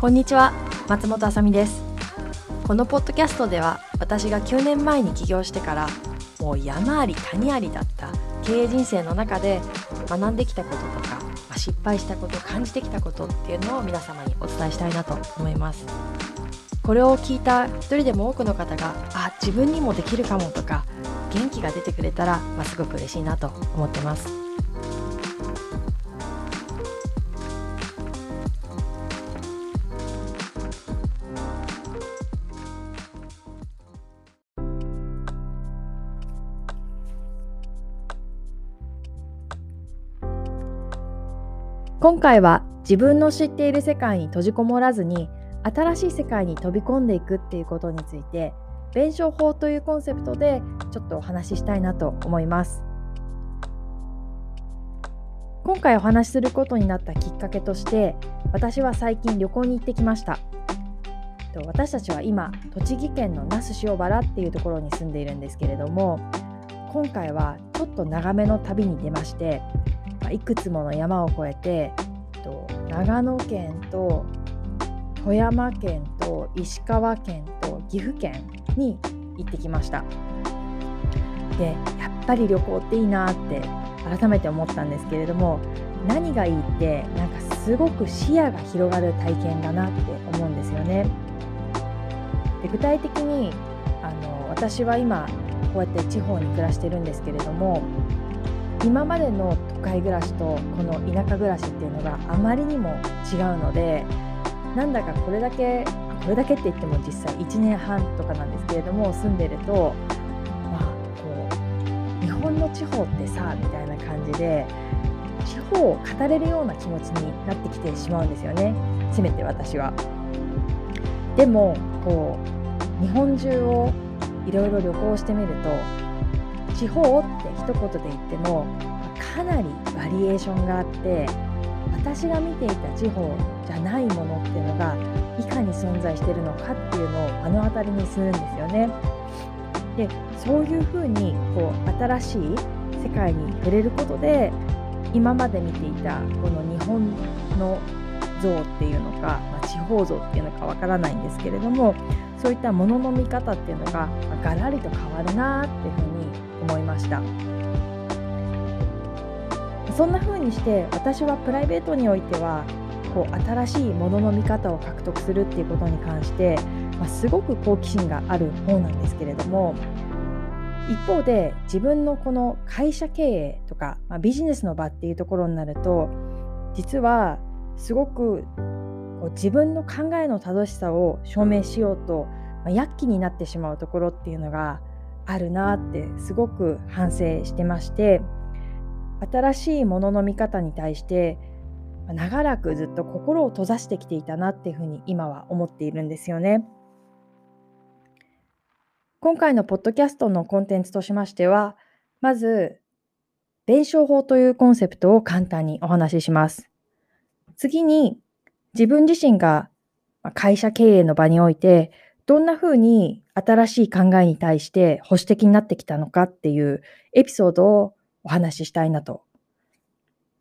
こんにちは松本あさみです。このポッドキャストでは私が9年前に起業してからもう山あり谷ありだった経営人生の中で学んできたこととか、失敗したこと感じてきたことっていうのを皆様にお伝えしたいなと思います。これを聞いた一人でも多くの方があ自分にもできるかもとか元気が出てくれたら、まあ、すごく嬉しいなと思ってます。今回は自分の知っている世界に閉じこもらずに新しい世界に飛び込んでいくっていうことについて弁証法というコンセプトでちょっとお話ししたいなと思います。今回お話しすることになったきっかけとして私は最近旅行に行ってきました。私たちは今栃木県の那須塩原っていうところに住んでいるんですけれども今回はちょっと長めの旅に出ましていくつもの山を越えて長野県と富山県と石川県と岐阜県に行ってきました。でやっぱり旅行っていいなって改めて思ったんですけれども何がいいってなんかすごく視野が広がる体験だなって思うんですよね。で具体的にあの私は今こうやって地方に暮らしてるんですけれども今までの都会暮らしとこの田舎暮らしっていうのがあまりにも違うのでなんだかこれだけこれだけって言っても実際1年半とかなんですけれども住んでるとまあこう日本の地方ってさみたいな感じで地方を語れるような気持ちになってきてしまうんですよねせめて私は。でもこう日本中をいろいろ旅行してみると地方って一言で言ってもかなりバリエーションがあって私が見ていた地方じゃないものっていうのがいかに存在してるのかっていうのを目の当たりにするんですよね。でそういうふうにこう新しい世界に触れることで今まで見ていたこの日本の像っていうのか、まあ、地方像っていうのかわからないんですけれどもそういったものの見方っていうのが、まあ、ガラリと変わるなっていうふうに思いましたそんな風にして私はプライベートにおいてはこう新しいものの見方を獲得するっていうことに関して、まあ、すごく好奇心がある方なんですけれども一方で自分のこの会社経営とか、まあ、ビジネスの場っていうところになると実はすごくこう自分の考えの正しさを証明しようと、まあ、躍起になってしまうところっていうのがあるなってすごく反省してまして新しいものの見方に対して長らくずっと心を閉ざしてきていたなっていうふうに今は思っているんですよね。今回のポッドキャストのコンテンツとしましてはまず弁証法というコンセプトを簡単にお話しします。次に自分自身が会社経営の場においてどんな風に新しい考えに対して保守的になってきたのかっていうエピソードをお話ししたいなと。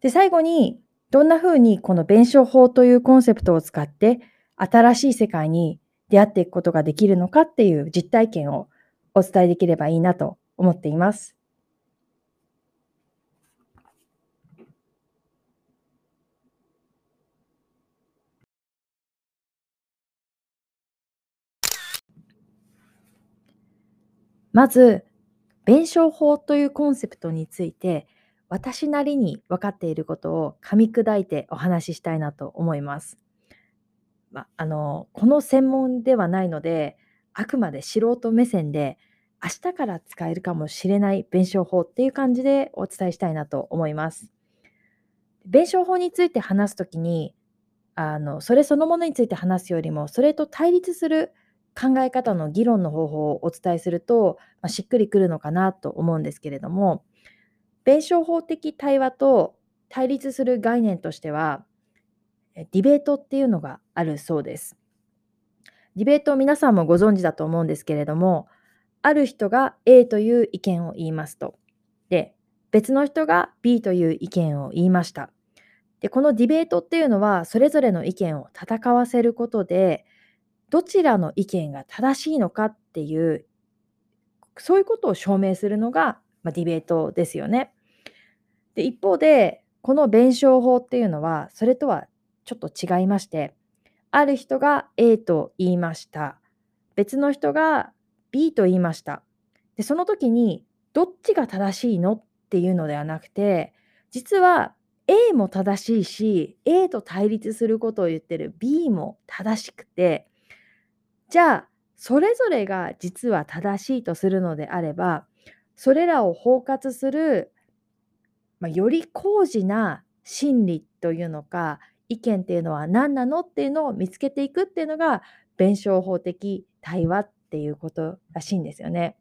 で、最後にどんな風にこの弁証法というコンセプトを使って新しい世界に出会っていくことができるのかっていう実体験をお伝えできればいいなと思っています。まず、弁証法というコンセプトについて、私なりに分かっていることを噛み砕いてお話ししたいなと思います。ま、あの、この専門ではないので、あくまで素人目線で、明日から使えるかもしれない弁証法っていう感じでお伝えしたいなと思います。弁証法について話すときに、あの、それそのものについて話すよりも、それと対立する考え方の議論の方法をお伝えすると、まあ、しっくりくるのかなと思うんですけれども弁証法的対話と対立する概念としてはディベートっていうのがあるそうです。ディベート皆さんもご存知だと思うんですけれどもある人が A という意見を言いますと。で、別の人が B という意見を言いました。で、このディベートっていうのは、それぞれの意見を戦わせることで、どちらの意見が正しいのかっていう、そういうことを証明するのが、まあ、ディベートですよね。で、一方で、この弁証法っていうのは、それとはちょっと違いまして、ある人が A と言いました。別の人が B と言いました。で、その時に、どっちが正しいのっていうのではなくて、実は A も正しいし、A と対立することを言ってる B も正しくて、じゃあ、それぞれが実は正しいとするのであれば、それらを包括する、まあ、より高次な真理というのか、意見っていうのは何なのっていうのを見つけていくっていうのが、弁証法的対話っていうことらしいんですよね。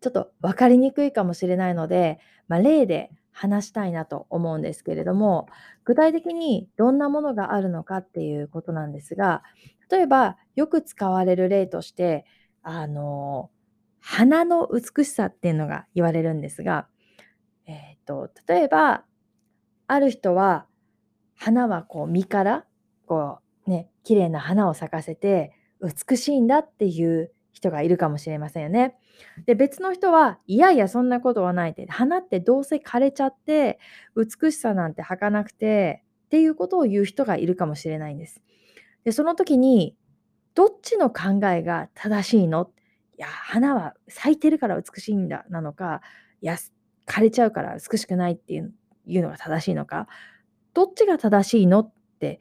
ちょっと分かりにくいかもしれないので、まあ、例で話したいなと思うんですけれども、具体的にどんなものがあるのかっていうことなんですが、例えばよく使われる例として、あの、花の美しさっていうのが言われるんですが、えっ、ー、と、例えば、ある人は、花はこう実から、こうね、綺麗な花を咲かせて美しいんだっていう人がいるかもしれませんよね。で、別の人は、いやいや、そんなことはないって、花ってどうせ枯れちゃって、美しさなんて儚くて、っていうことを言う人がいるかもしれないんです。で、その時に、どっちの考えが正しいの？いや、花は咲いてるから美しいんだなのか、いや、枯れちゃうから美しくないっていうのが正しいのか、どっちが正しいの？って、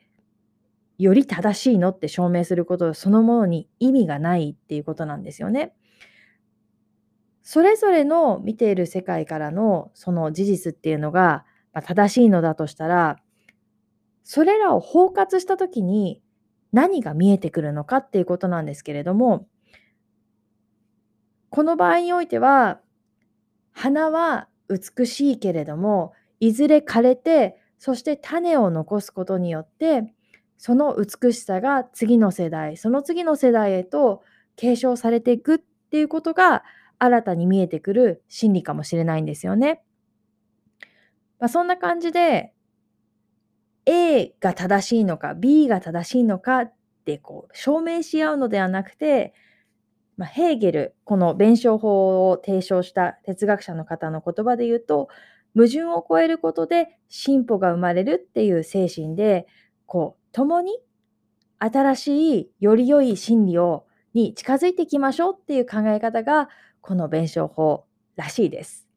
より正しいの？って証明することそのものに意味がないっていうことなんですよね。それぞれの見ている世界からのその事実っていうのが、まあ、正しいのだとしたら、それらを包括したときに何が見えてくるのかっていうことなんですけれども、この場合においては、花は美しいけれども、いずれ枯れて、そして種を残すことによって、その美しさが次の世代、その次の世代へと継承されていくっていうことが新たに見えてくる真理かもしれないんですよね。まあ、そんな感じで A が正しいのか B が正しいのかってこう証明し合うのではなくてまあ、ヘーゲル、この弁証法を提唱した哲学者の方の言葉で言うと、矛盾を超えることで進歩が生まれるっていう精神で、こう、共に新しい、より良い真理を、に近づいていきましょうっていう考え方が、この弁証法らしいです。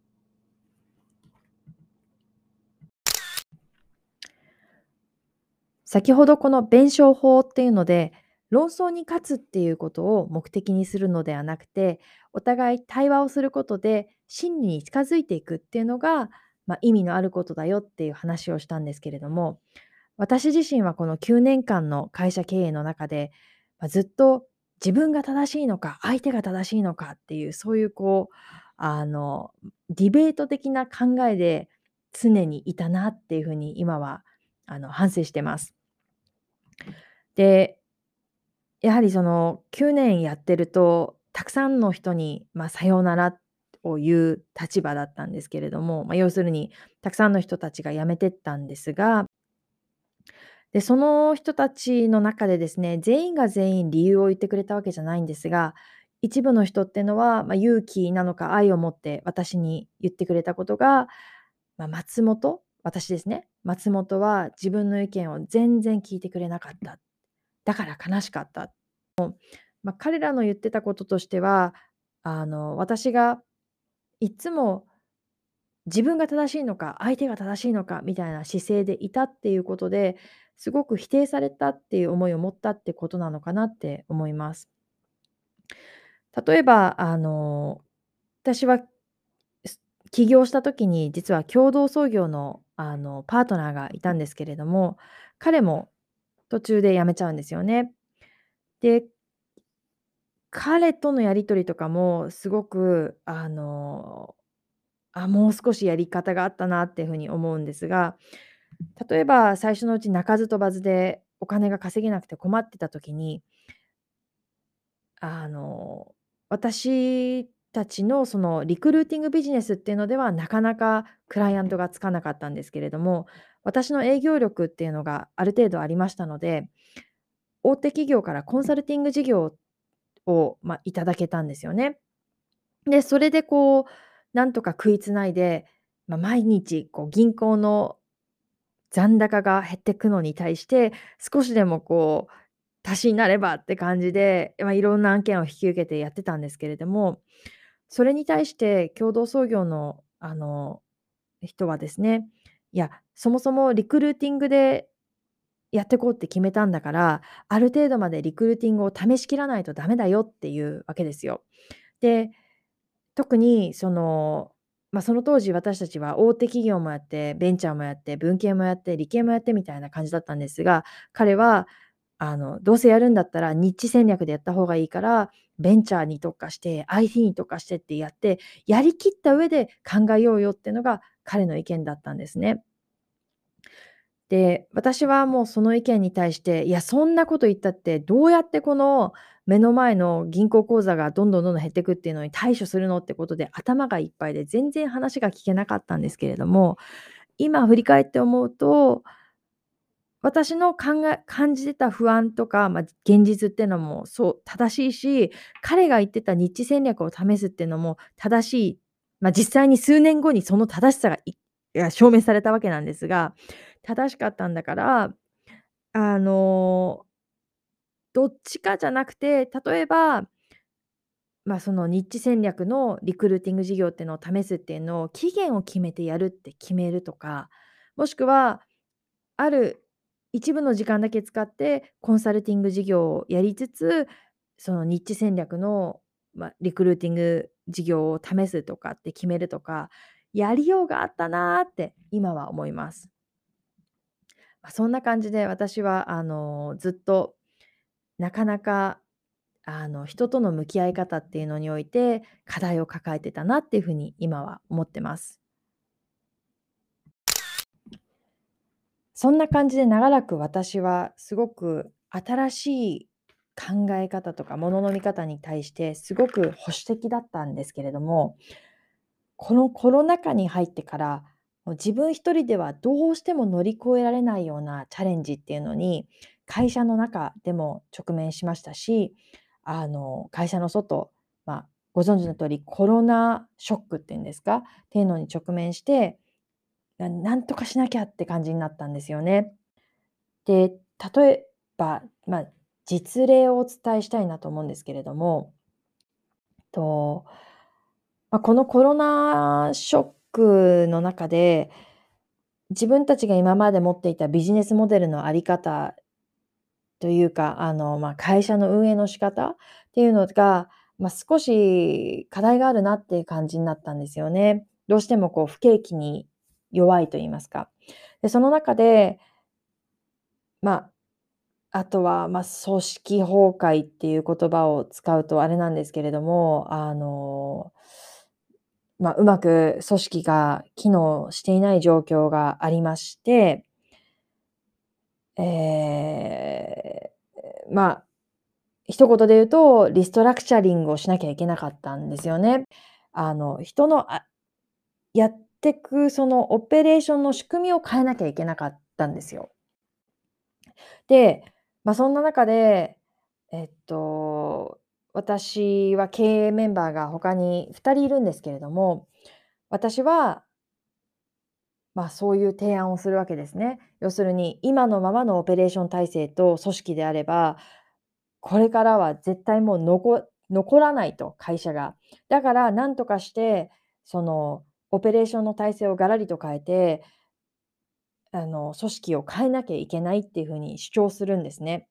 先ほどこの弁証法っていうので、論争に勝つっていうことを目的にするのではなくて、お互い対話をすることで真理に近づいていくっていうのが、まあ、意味のあることだよっていう話をしたんですけれども、私自身はこの9年間の会社経営の中で、まあ、ずっと自分が正しいのか、相手が正しいのかっていう、そういうこう、あの、ディベート的な考えで常にいたなっていうふうに今はあの反省してます。で、やはりその9年やってると、たくさんの人に、まあ、さようならを言う立場だったんですけれども、まあ、要するにたくさんの人たちが辞めてったんですが、で、その人たちの中でですね、全員が全員理由を言ってくれたわけじゃないんですが、一部の人っていうのは、まあ、勇気なのか愛を持って私に言ってくれたことが、まあ、松本、私ですね、松本は自分の意見を全然聞いてくれなかった。だから悲しかった。まあ、彼らの言ってたこととしては、あの、私がいつも自分が正しいのか、相手が正しいのかみたいな姿勢でいたっていうことで、すごく否定されたっていう思いを持ったってことなのかなって思います。例えば、あの、私は起業した時に実は共同創業のあのパートナーがいたんですけれども、彼も途中で辞めちゃうんですよね。で、彼とのやり取りとかもすごく、あの、あ、もう少しやり方があったなっていうふうに思うんですが、例えば最初のうち鳴かず飛ばずでお金が稼げなくて困ってた時に、あの、私たちのそのリクルーティングビジネスっていうのではなかなかクライアントがつかなかったんですけれども私の営業力っていうのがある程度ありましたので大手企業からコンサルティング事業を、まあ、いただけたんですよね。でそれでこうなんとか食いつないで、まあ、毎日こう銀行の残高が減っていくのに対して少しでもこう足しになればって感じで、まあ、いろんな案件を引き受けてやってたんですけれどもそれに対して共同創業のあの人はですねいやそもそもリクルーティングでやってこうって決めたんだからある程度までリクルーティングを試しきらないとダメだよっていうわけですよ。で特にそのまあ、その当時私たちは大手企業もやってベンチャーもやって文系もやって理系もやってみたいな感じだったんですが彼はあのどうせやるんだったらニッチ戦略でやった方がいいからベンチャーに特化して IT に特化してってやってやりきった上で考えようよっていうのが彼の意見だったんですね。で私はもうその意見に対していやそんなこと言ったってどうやってこの目の前の銀行口座がどんどんどんどん減っていくっていうのに対処するのってことで頭がいっぱいで全然話が聞けなかったんですけれども今振り返って思うと私の考え感じてた不安とか、まあ、現実っていうのもそう正しいし彼が言ってた日知戦略を試すっていうのも正しい、まあ、実際に数年後にその正しさが証明されたわけなんですが正しかったんだからあのどっちかじゃなくて例えばまあ、そのニッチ戦略のリクルーティング事業っていうのを試すっていうのを期限を決めてやるって決めるとかもしくはある一部の時間だけ使ってコンサルティング事業をやりつつそのニッチ戦略の、まあ、リクルーティング事業を試すとかって決めるとかやりようがあったなって今は思います。そんな感じで私はあのずっとなかなかあの人との向き合い方っていうのにおいて課題を抱えてたなっていうふうに今は思ってます。そんな感じで長らく私はすごく新しい考え方とかものの見方に対してすごく保守的だったんですけれどもこのコロナ禍に入ってからもう自分一人ではどうしても乗り越えられないようなチャレンジっていうのに会社の中でも直面しましたしあの会社の外、まあ、ご存知の通りコロナショックっていうんですか？っていうのに直面してなんとかしなきゃって感じになったんですよね。で例えば、まあ、実例をお伝えしたいなと思うんですけれどもと、まあ、このコロナショックの中で自分たちが今まで持っていたビジネスモデルのあり方というか、あの、まあ、会社の運営の仕方っていうのが、まあ、少し課題があるなっていう感じになったんですよね。どうしてもこう不景気に弱いと言いますか。で、その中で、まあ、あとは、まあ、組織崩壊っていう言葉を使うとあれなんですけれども、あの、まあ、うまく組織が機能していない状況がありまして、えー、まあ、一言で言うと、リストラクチャリングをしなきゃいけなかったんですよね。あの、人のやてくそのオペレーションの仕組みを変えなきゃいけなかったんですよ。で、まあ、そんな中で、えっと、私は経営メンバーが他に2人いるんですけれども、私はまあ、そういう提案をするわけですね。要するに今のままのオペレーション体制と組織であればこれからは絶対もう残残らないと会社が。だから何とかしてそのオペレーションの体制をガラリと変えてあの組織を変えなきゃいけないっていうふうに主張するんですね。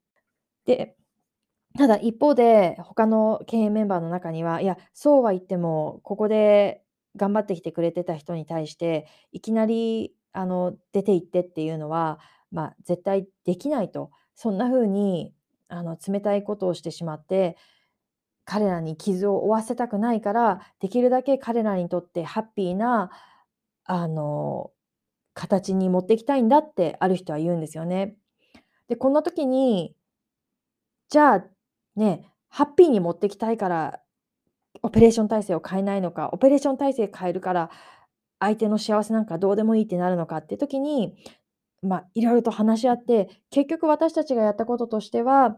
でただ一方で他の経営メンバーの中にはいやそうは言ってもここで頑張ってきてくれてた人に対していきなりあの出て行ってっていうのは、まあ、絶対できないとそんな風にあの冷たいことをしてしまって彼らに傷を負わせたくないからできるだけ彼らにとってハッピーなあの形に持っていきたいんだってある人は言うんですよね。でこんな時にじゃあねハッピーに持ってきたいからオペレーション体制を変えないのかオペレーション体制変えるから相手の幸せなんかどうでもいいってなるのかっていう時にまあいろいろと話し合って結局私たちがやったこととしては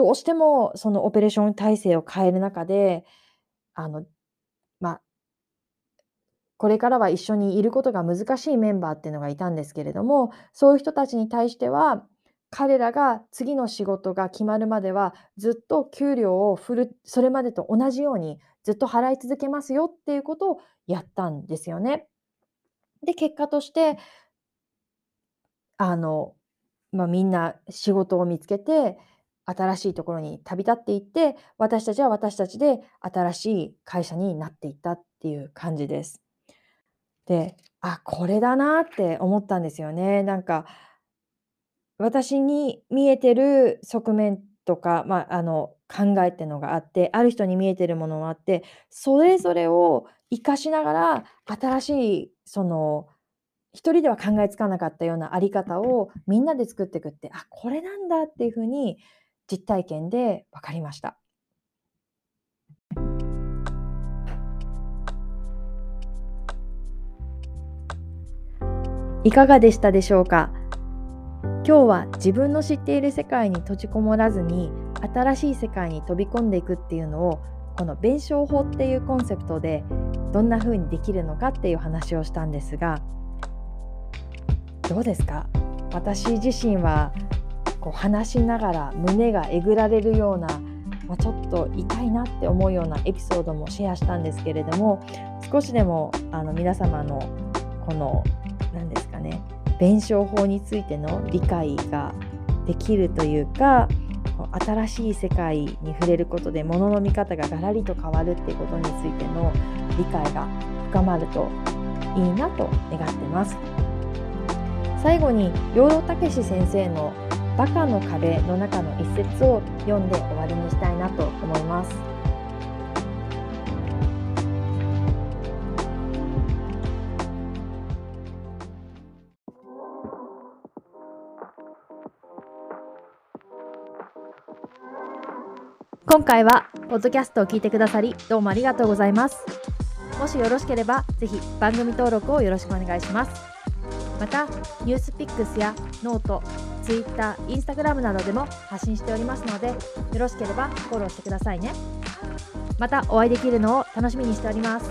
どうしてもそのオペレーション体制を変える中であのまあこれからは一緒にいることが難しいメンバーっていうのがいたんですけれどもそういう人たちに対しては彼らが次の仕事が決まるまではずっと給料を振るそれまでと同じようにずっと払い続けますよっていうことをやったんですよね。で結果としてあの、まあ、みんな仕事を見つけて新しいところに旅立っていって私たちは私たちで新しい会社になっていったっていう感じです。で、あ、これだなって思ったんですよね。なんか、私に見えてる側面とか、まあ、あの、考えってのがあって、ある人に見えてるものもあって、それぞれを活かしながら、新しい、その、一人では考えつかなかったようなあり方をみんなで作っていくって、あ、これなんだっていうふうに実体験で分かりました。いかがでしたでしょうか？今日は自分の知っている世界に閉じこもらずに新しい世界に飛び込んでいくっていうのをこの弁証法っていうコンセプトでどんな風にできるのかっていう話をしたんですがどうですか？私自身はこう話しながら胸がえぐられるような、まあ、ちょっと痛いなって思うようなエピソードもシェアしたんですけれども少しでもあの皆様のこの何ですかね弁証法についての理解ができるというか新しい世界に触れることで物の見方がガラリと変わるっていうことについての理解が深まるといいなと願ってます。最後に養老孟司先生の「バカの壁」の中の一節を読んで終わりにしたいなと思います。今回はポッドキャストを聞いてくださりどうもありがとうございます。もしよろしければぜひ番組登録をよろしくお願いします。また NewsPicks や note、Twitter、Instagram などでも発信しておりますのでよろしければフォローしてくださいね。またお会いできるのを楽しみにしております。